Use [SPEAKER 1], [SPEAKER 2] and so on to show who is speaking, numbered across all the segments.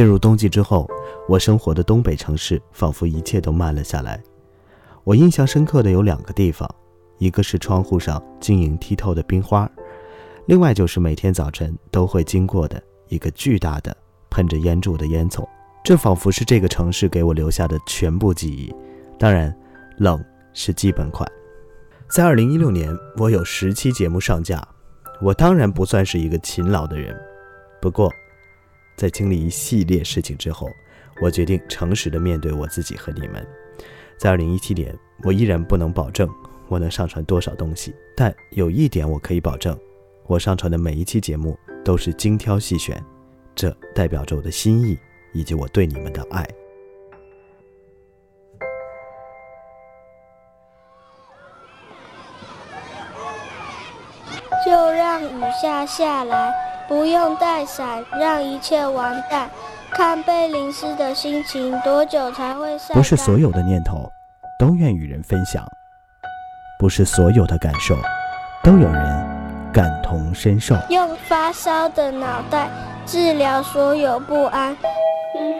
[SPEAKER 1] 进入冬季之后，我生活的东北城市仿佛一切都慢了下来。我印象深刻的有两个地方，一个是窗户上晶莹剔透的冰花，另外就是每天早晨都会经过的一个巨大的喷着烟柱的烟囱。这仿佛是这个城市给我留下的全部记忆。当然，冷是基本款。在二零一六年，我有十期节目上架，我当然不算是一个勤劳的人。不过，在经历一系列事情之后，我决定诚实的面对我自己和你们。在二零一七年，我依然不能保证我能上传多少东西，但有一点我可以保证：我上传的每一期节目都是精挑细选，这代表着我的心意以及我对你们的爱。
[SPEAKER 2] 就让雨下下来。不用带伞，让一切完蛋。看被淋湿的心情，多久才会晒
[SPEAKER 1] 不是所有的念头都愿与人分享，不是所有的感受都有人感同身受。
[SPEAKER 2] 用发烧的脑袋治疗所有不安。
[SPEAKER 3] 低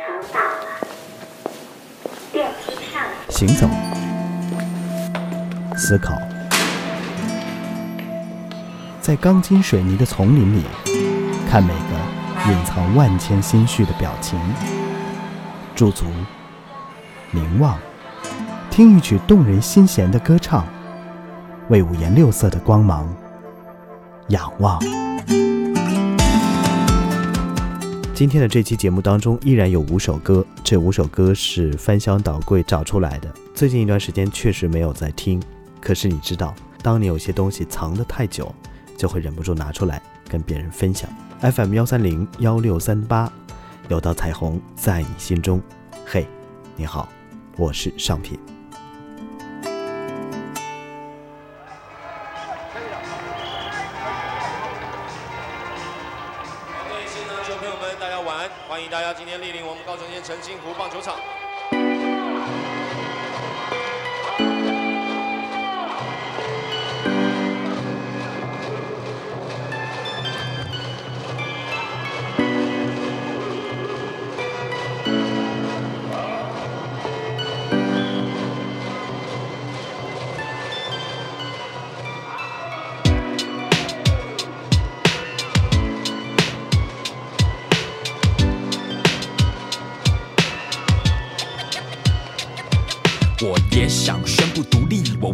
[SPEAKER 3] 潮到了，电梯上。
[SPEAKER 1] 行走，思考，在钢筋水泥的丛林里。看每个隐藏万千心绪的表情，驻足凝望，听一曲动人心弦的歌唱，为五颜六色的光芒仰望。今天的这期节目当中依然有五首歌，这五首歌是翻箱倒柜找出来的。最近一段时间确实没有在听，可是你知道，当你有些东西藏得太久，就会忍不住拿出来跟别人分享。FM 幺三零幺六三八，有道彩虹在你心中。嘿，你好，我是尚品。
[SPEAKER 4] 各位现场球朋友们，大家晚安！欢迎大家今天莅临我们高雄县澄清湖棒球场。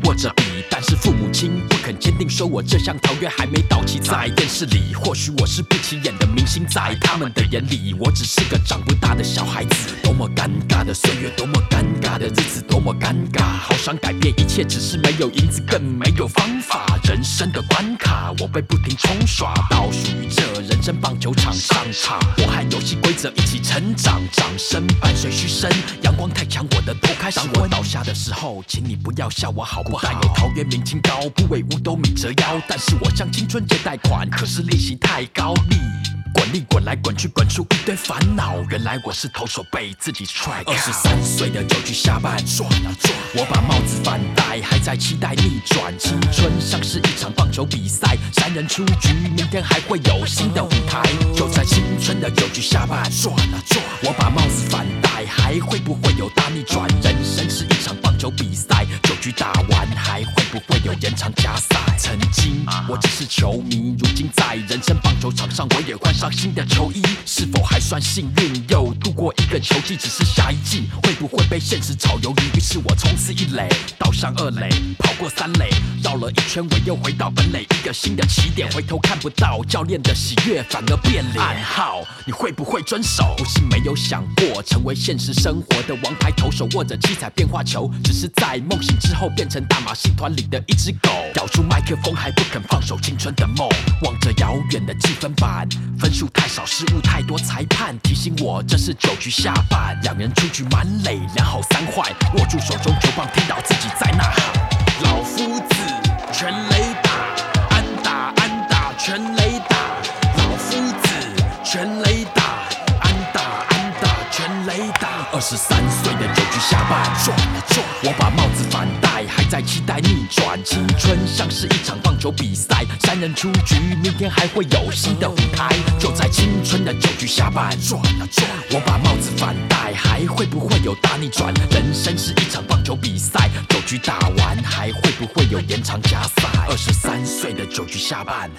[SPEAKER 5] what's up? 说我这项条约还没到期。在电视里，或许我是不起眼的明星，在他们的眼里，我只是个长不大的小孩子。多么尴尬的岁月，多么尴尬的日子，多么尴尬。好想改变一切，只是没有银子，更没有方法。人生的关卡，我被不停冲刷，倒数于这人生棒球场上场。我和游戏规则一起成长，掌声伴随嘘声。阳光太强，我的头开始当我。倒下。的时候，请你不要笑我好不好？但有陶渊明清高，不为五斗米折腰。但是我向青春借贷款，可是利息太高。利滚利滚来滚去，滚出一堆烦恼。原来我是投手被自己踹。二十三岁的九局下半，转啊转，我把帽子反戴，还在期待逆转。青春像是一场棒球比赛，三人出局，明天还会有新的舞台。就在青春的九局下半，转啊转，我把帽子反戴，还会不会有大逆转？人生是一场棒球比赛，九局打完还会不会有延长加赛？曾经我只是球迷，如今在人生棒球场上，我也换上。新的球衣是否还算幸运？又度过一个球季，只是下一季会不会被现实炒鱿鱼？于是我冲刺一垒，倒上二垒，跑过三垒，绕了一圈，我又回到本垒，一个新的起点。回头看不到教练的喜悦，反而变脸。暗号，你会不会遵守？不是没有想过成为现现实生活的王牌投手，握着七彩变化球，只是在梦醒之后变成大马戏团里的一只狗，咬住麦克风还不肯放手青春的梦，望着遥远的积分板分。数太少，失误太多，裁判提醒我这是九局下半，两人出局满垒，两好三坏，握住手中球棒，听到自己在呐喊：老夫子全雷打，安打安打全雷打，老夫子全雷，打二十三岁的九局下半，转了转，我把帽子反戴，还在。期待逆转。青春像是一场棒球比赛，三人出局，明天还会有新的舞台。就在青春的酒局下半，转了转，我把帽子反戴，还会不会有大逆转？人生是一场棒球比赛，酒局打完还会不会有延长加赛？二十三岁的酒局下半。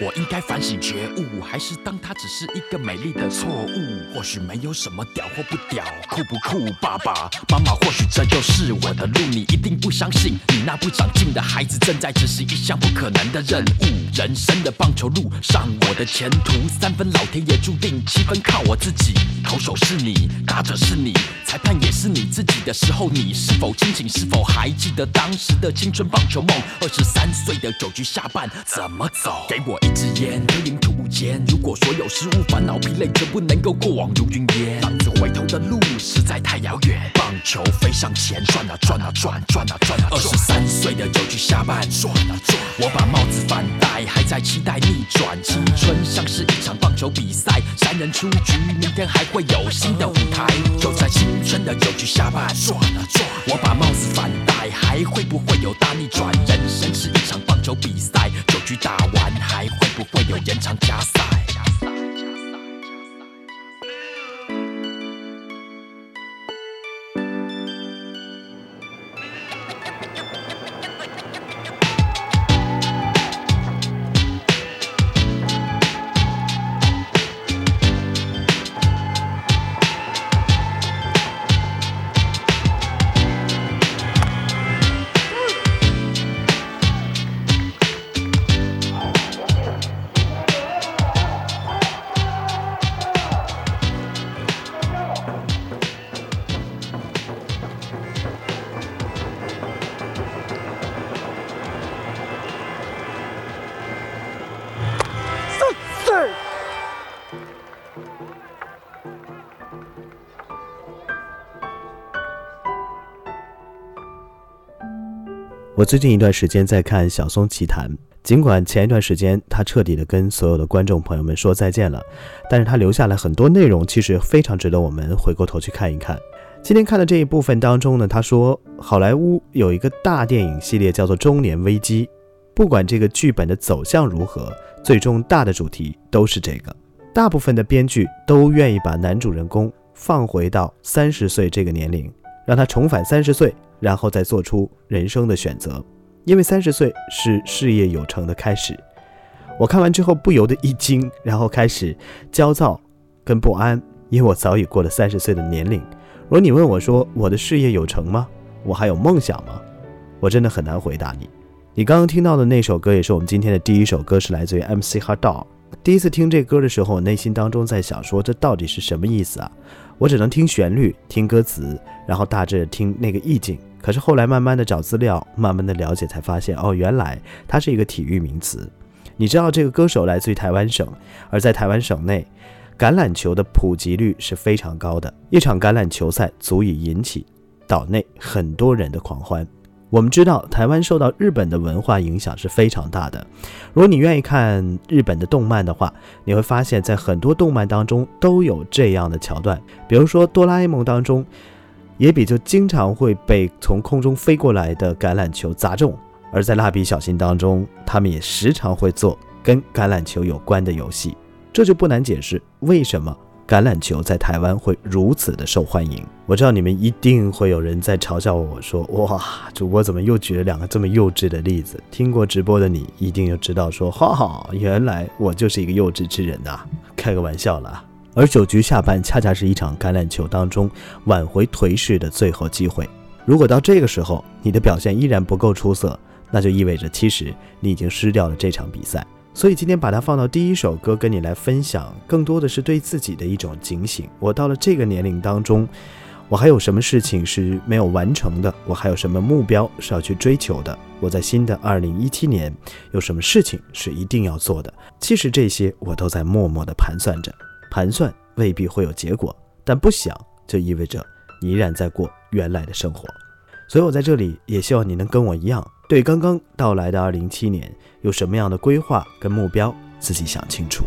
[SPEAKER 5] 我应该反省觉悟，还是当它只是一个美丽的错误？或许没有什么屌或不屌，酷不酷？爸爸妈妈，或许这就是我的路，你一定不相信。你那不长进的孩子正在执行一项不可能的任务。人生的棒球路上，我的前途三分老天爷注定，七分靠我自己。投手是你，打者是你，裁判也是你自己的时候，你是否清醒？是否还记得当时的青春棒球梦？二十三岁的酒局下半怎么走？给我。一支烟，吞领吐雾间。如果所有失误、烦恼、疲累全部能够过往如云烟，浪子回头的路实在太遥远。棒球飞向前，转啊转啊转，转啊转啊。二十三岁的酒局下半，转啊转。我把帽子反戴，还在期待逆转。青春像是一场棒球比赛，三人出局，明天还会有新的舞台。就在青春的酒局下半，转啊转。我把帽子反戴，还会不会有大逆转？人生是一场棒球比赛，酒局打完还。会不会有延长加赛？
[SPEAKER 1] 我最近一段时间在看《小松奇谈》，尽管前一段时间他彻底的跟所有的观众朋友们说再见了，但是他留下了很多内容，其实非常值得我们回过头去看一看。今天看的这一部分当中呢，他说好莱坞有一个大电影系列叫做《中年危机》，不管这个剧本的走向如何，最终大的主题都是这个。大部分的编剧都愿意把男主人公放回到三十岁这个年龄，让他重返三十岁。然后再做出人生的选择，因为三十岁是事业有成的开始。我看完之后不由得一惊，然后开始焦躁跟不安，因为我早已过了三十岁的年龄。如果你问我说我的事业有成吗？我还有梦想吗？我真的很难回答你。你刚刚听到的那首歌也是我们今天的第一首歌，是来自于 MC Hot Dog。第一次听这歌的时候，我内心当中在想说这到底是什么意思啊？我只能听旋律、听歌词，然后大致听那个意境。可是后来慢慢的找资料，慢慢的了解，才发现哦，原来它是一个体育名词。你知道这个歌手来自于台湾省，而在台湾省内，橄榄球的普及率是非常高的，一场橄榄球赛足以引起岛内很多人的狂欢。我们知道台湾受到日本的文化影响是非常大的。如果你愿意看日本的动漫的话，你会发现在很多动漫当中都有这样的桥段，比如说哆啦 A 梦当中。野比就经常会被从空中飞过来的橄榄球砸中，而在蜡笔小新当中，他们也时常会做跟橄榄球有关的游戏，这就不难解释为什么橄榄球在台湾会如此的受欢迎。我知道你们一定会有人在嘲笑我说：“哇，主播怎么又举了两个这么幼稚的例子？”听过直播的你一定就知道说：“哈哈，原来我就是一个幼稚之人呐！”开个玩笑了。而九局下半恰恰是一场橄榄球当中挽回颓势的最后机会。如果到这个时候你的表现依然不够出色，那就意味着其实你已经失掉了这场比赛。所以今天把它放到第一首歌跟你来分享，更多的是对自己的一种警醒。我到了这个年龄当中，我还有什么事情是没有完成的？我还有什么目标是要去追求的？我在新的二零一七年有什么事情是一定要做的？其实这些我都在默默地盘算着。盘算未必会有结果，但不想就意味着你依然在过原来的生活。所以我在这里也希望你能跟我一样，对刚刚到来的二零一七年有什么样的规划跟目标，自己想清楚。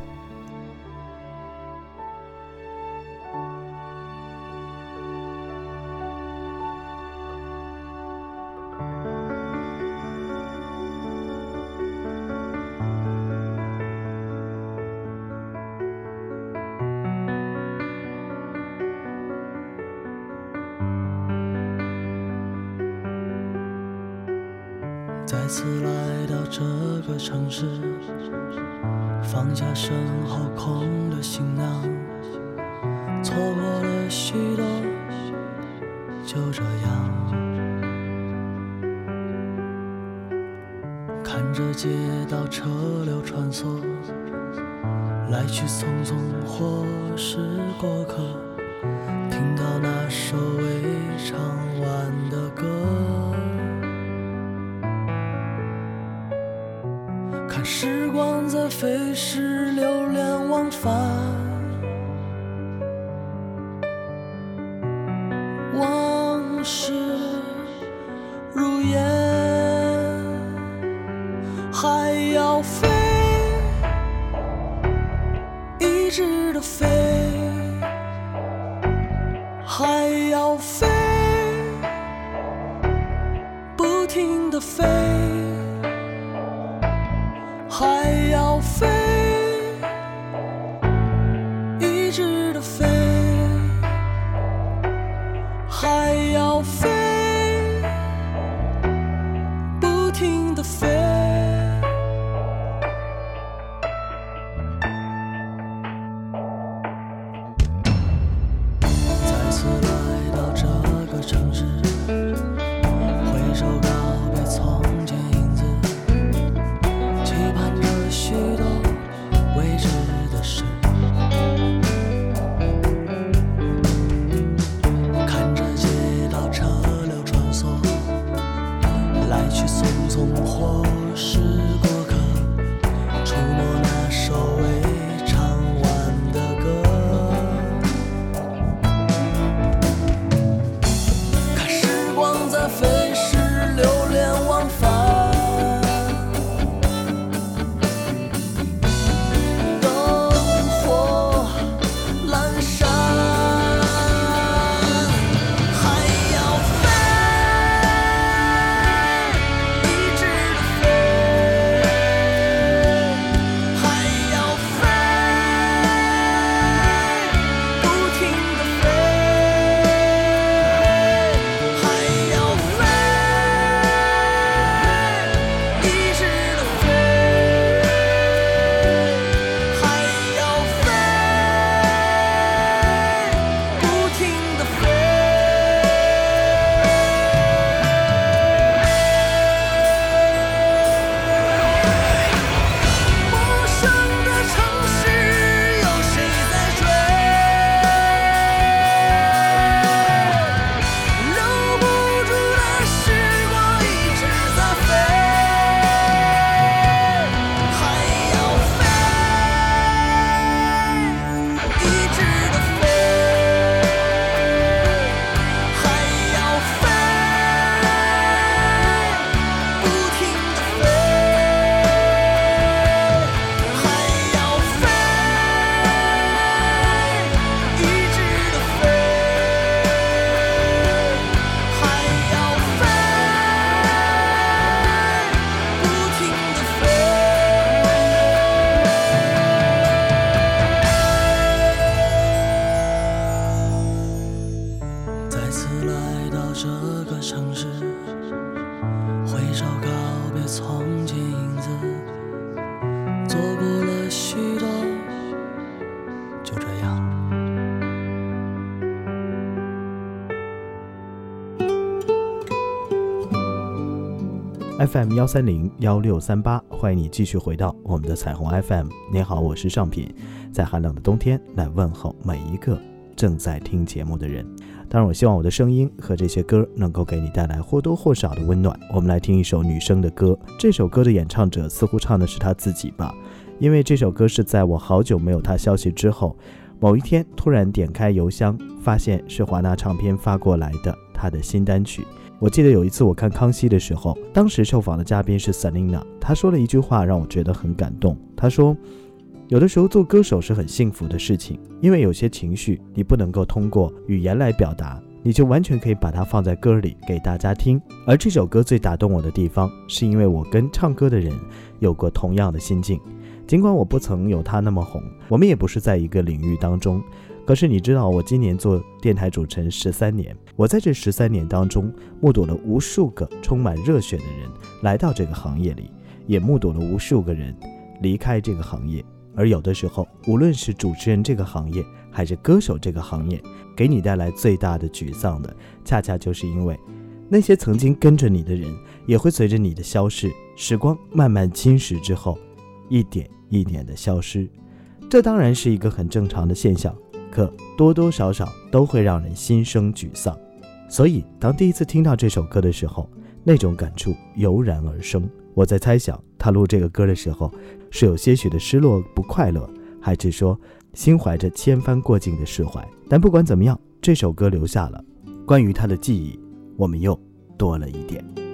[SPEAKER 6] 次来到这个城市，放下身后空的行囊，错过了许多，就这样。看着街道车流穿梭，来去匆匆，或是过客，听到那首流连错。
[SPEAKER 1] FM 幺三零幺六三八，欢迎你继续回到我们的彩虹 FM。你好，我是尚品，在寒冷的冬天来问候每一个正在听节目的人。当然，我希望我的声音和这些歌能够给你带来或多或少的温暖。我们来听一首女生的歌，这首歌的演唱者似乎唱的是她自己吧，因为这首歌是在我好久没有她消息之后，某一天突然点开邮箱，发现是华纳唱片发过来的她的新单曲。我记得有一次我看康熙的时候，当时受访的嘉宾是 Selina，她说了一句话让我觉得很感动。她说：“有的时候做歌手是很幸福的事情，因为有些情绪你不能够通过语言来表达，你就完全可以把它放在歌里给大家听。而这首歌最打动我的地方，是因为我跟唱歌的人有过同样的心境。尽管我不曾有他那么红，我们也不是在一个领域当中，
[SPEAKER 7] 可是你知道，我今年做电台主持人十三年，我在这十三年当中，目睹了无数个充满热血的人来到这个行业里，也目睹了无数个人离开这个行业。而有的时候，无论是主持人这个行业，还是歌手这个行业，给你带来最大的沮丧的，恰恰就是因为那些曾经跟着你的人，也会随着你的消逝，时光慢慢侵蚀之后，一点一点的消失。这当然是一个很正常的现象。可多多少少都会让人心生沮丧，所以当第一次听到这首歌的时候，那种感触油然而生。我在猜想，他录这个歌的时候，是有些许的失落、不快乐，还是说心怀着千帆过尽的释怀？但不管怎么样，这首歌留下了，关于他的记忆，我们又多了一点。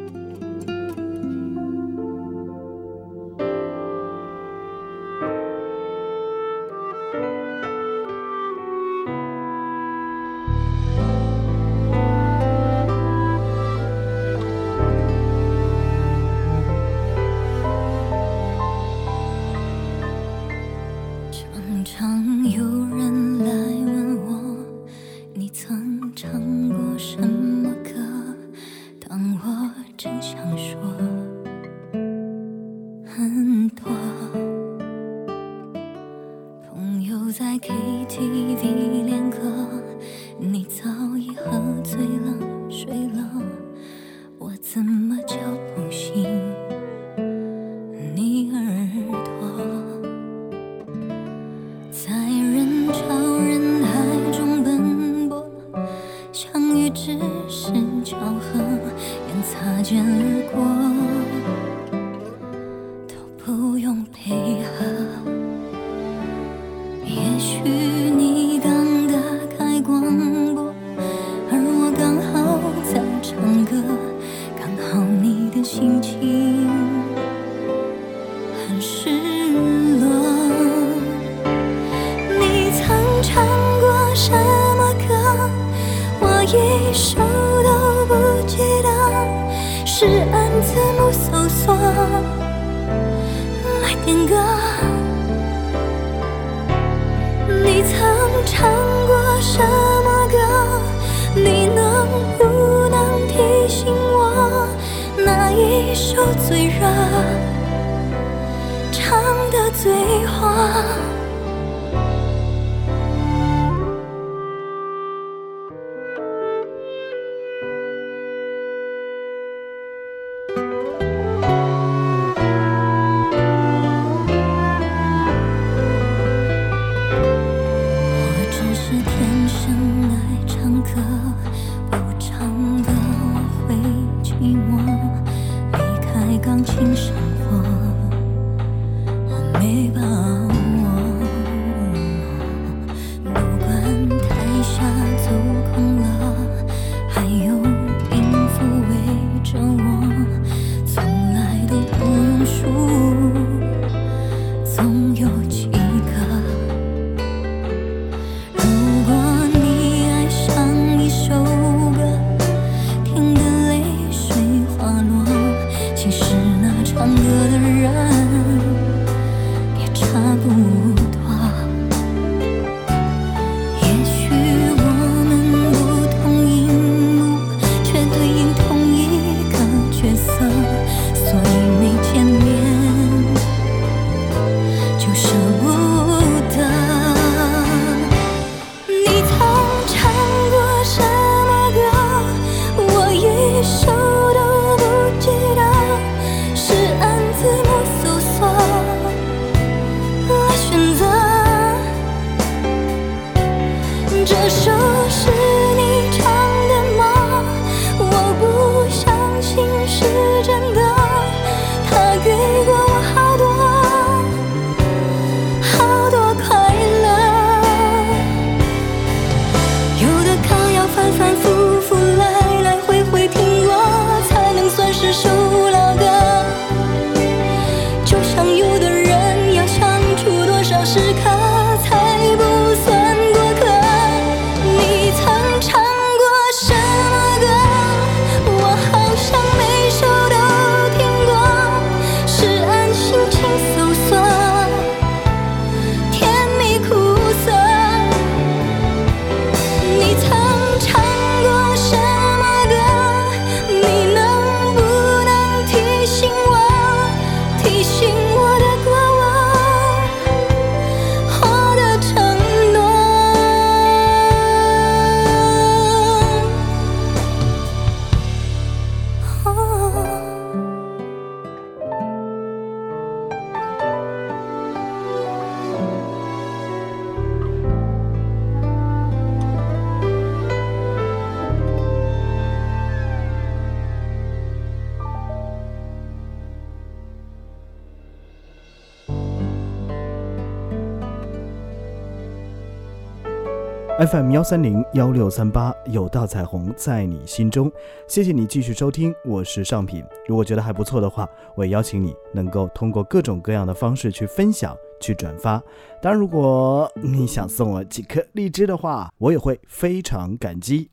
[SPEAKER 1] FM 幺三零幺六三八，有道彩虹在你心中。谢谢你继续收听，我是尚品。如果觉得还不错的话，我也邀请你能够通过各种各样的方式去分享、去转发。当然，如果你想送我几颗荔枝的话，我也会非常感激。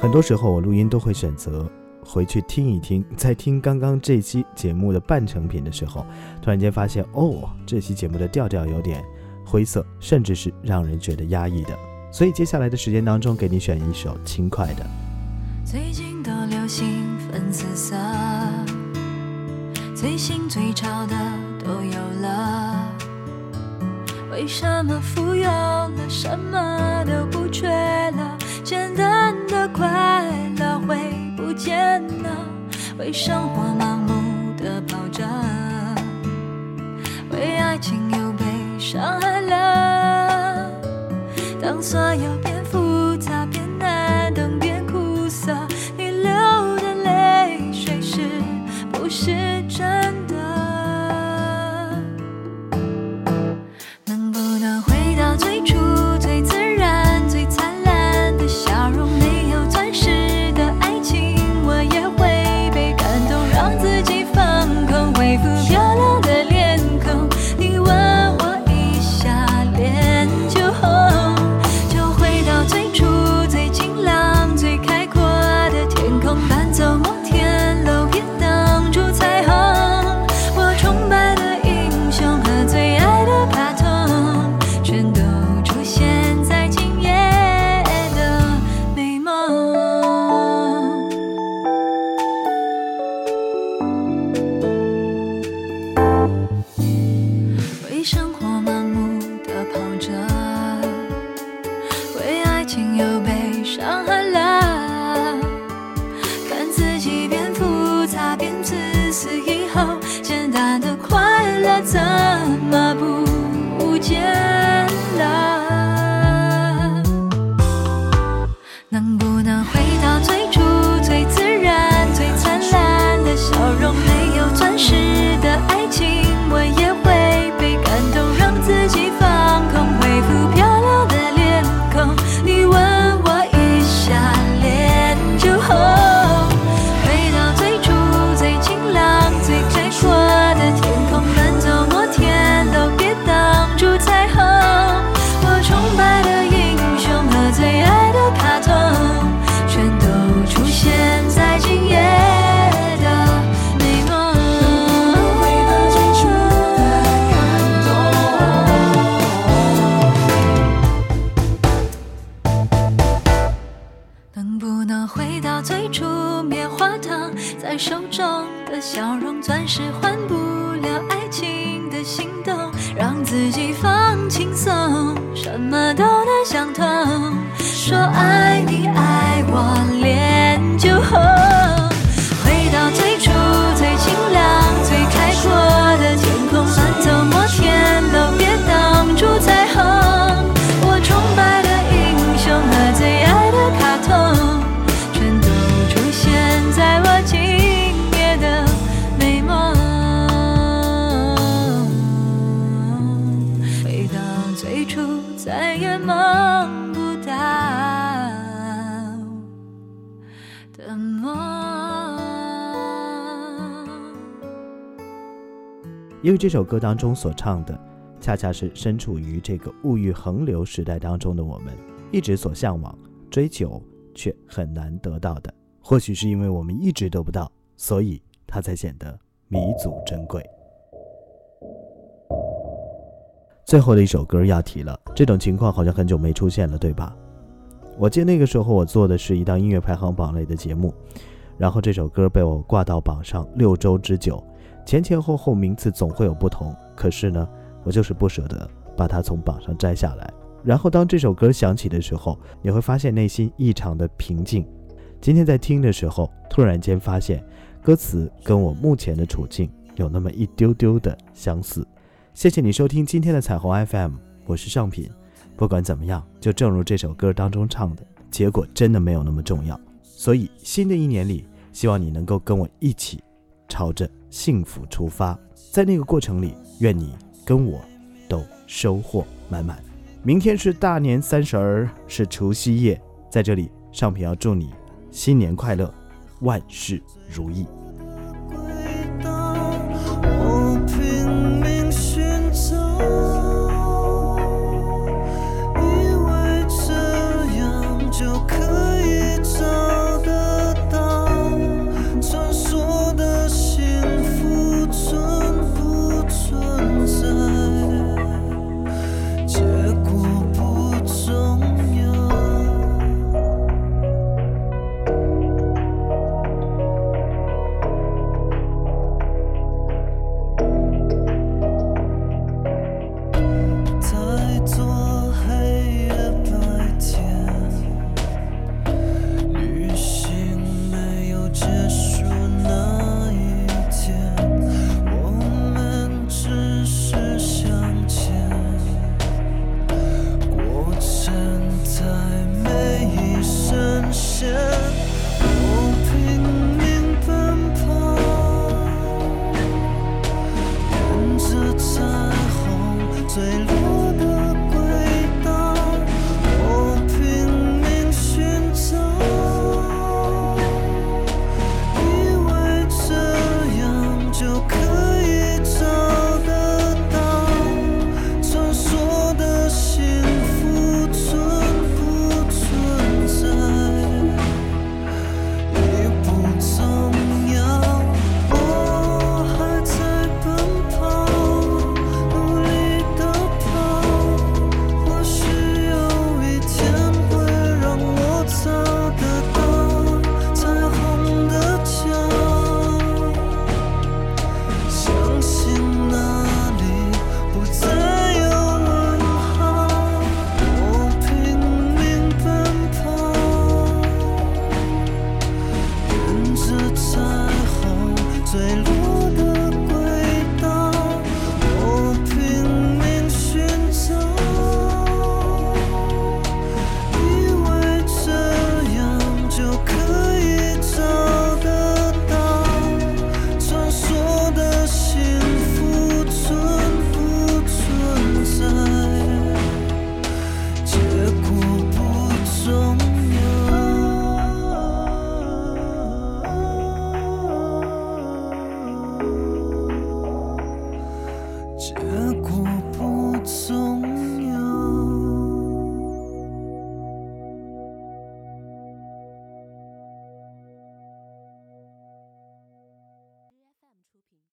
[SPEAKER 1] 很多时候，我录音都会选择回去听一听，在听刚刚这期节目的半成品的时候，突然间发现，哦，这期节目的调调有点。灰色，甚至是让人觉得压抑的。所以接下来的时间当中，给你选一首轻快的。
[SPEAKER 7] 最近都流行粉紫色，最新最潮的都有了。为什么富有了，什么都不缺了？简单的快乐会不见了？为生活盲目的跑着，为爱情又被伤害。所有。
[SPEAKER 1] 因为这首歌当中所唱的，恰恰是身处于这个物欲横流时代当中的我们一直所向往、追求却很难得到的。或许是因为我们一直得不到，所以它才显得弥足珍贵。最后的一首歌要提了，这种情况好像很久没出现了，对吧？我记得那个时候我做的是一档音乐排行榜类的节目，然后这首歌被我挂到榜上六周之久。前前后后名次总会有不同，可是呢，我就是不舍得把它从榜上摘下来。然后当这首歌响起的时候，你会发现内心异常的平静。今天在听的时候，突然间发现歌词跟我目前的处境有那么一丢丢的相似。谢谢你收听今天的彩虹 FM，我是尚品。不管怎么样，就正如这首歌当中唱的，结果真的没有那么重要。所以新的一年里，希望你能够跟我一起朝着。幸福出发，在那个过程里，愿你跟我都收获满满。
[SPEAKER 8] 明天是大年三十儿，是除夕夜，在这里，尚品要祝你新年快乐，万事如意。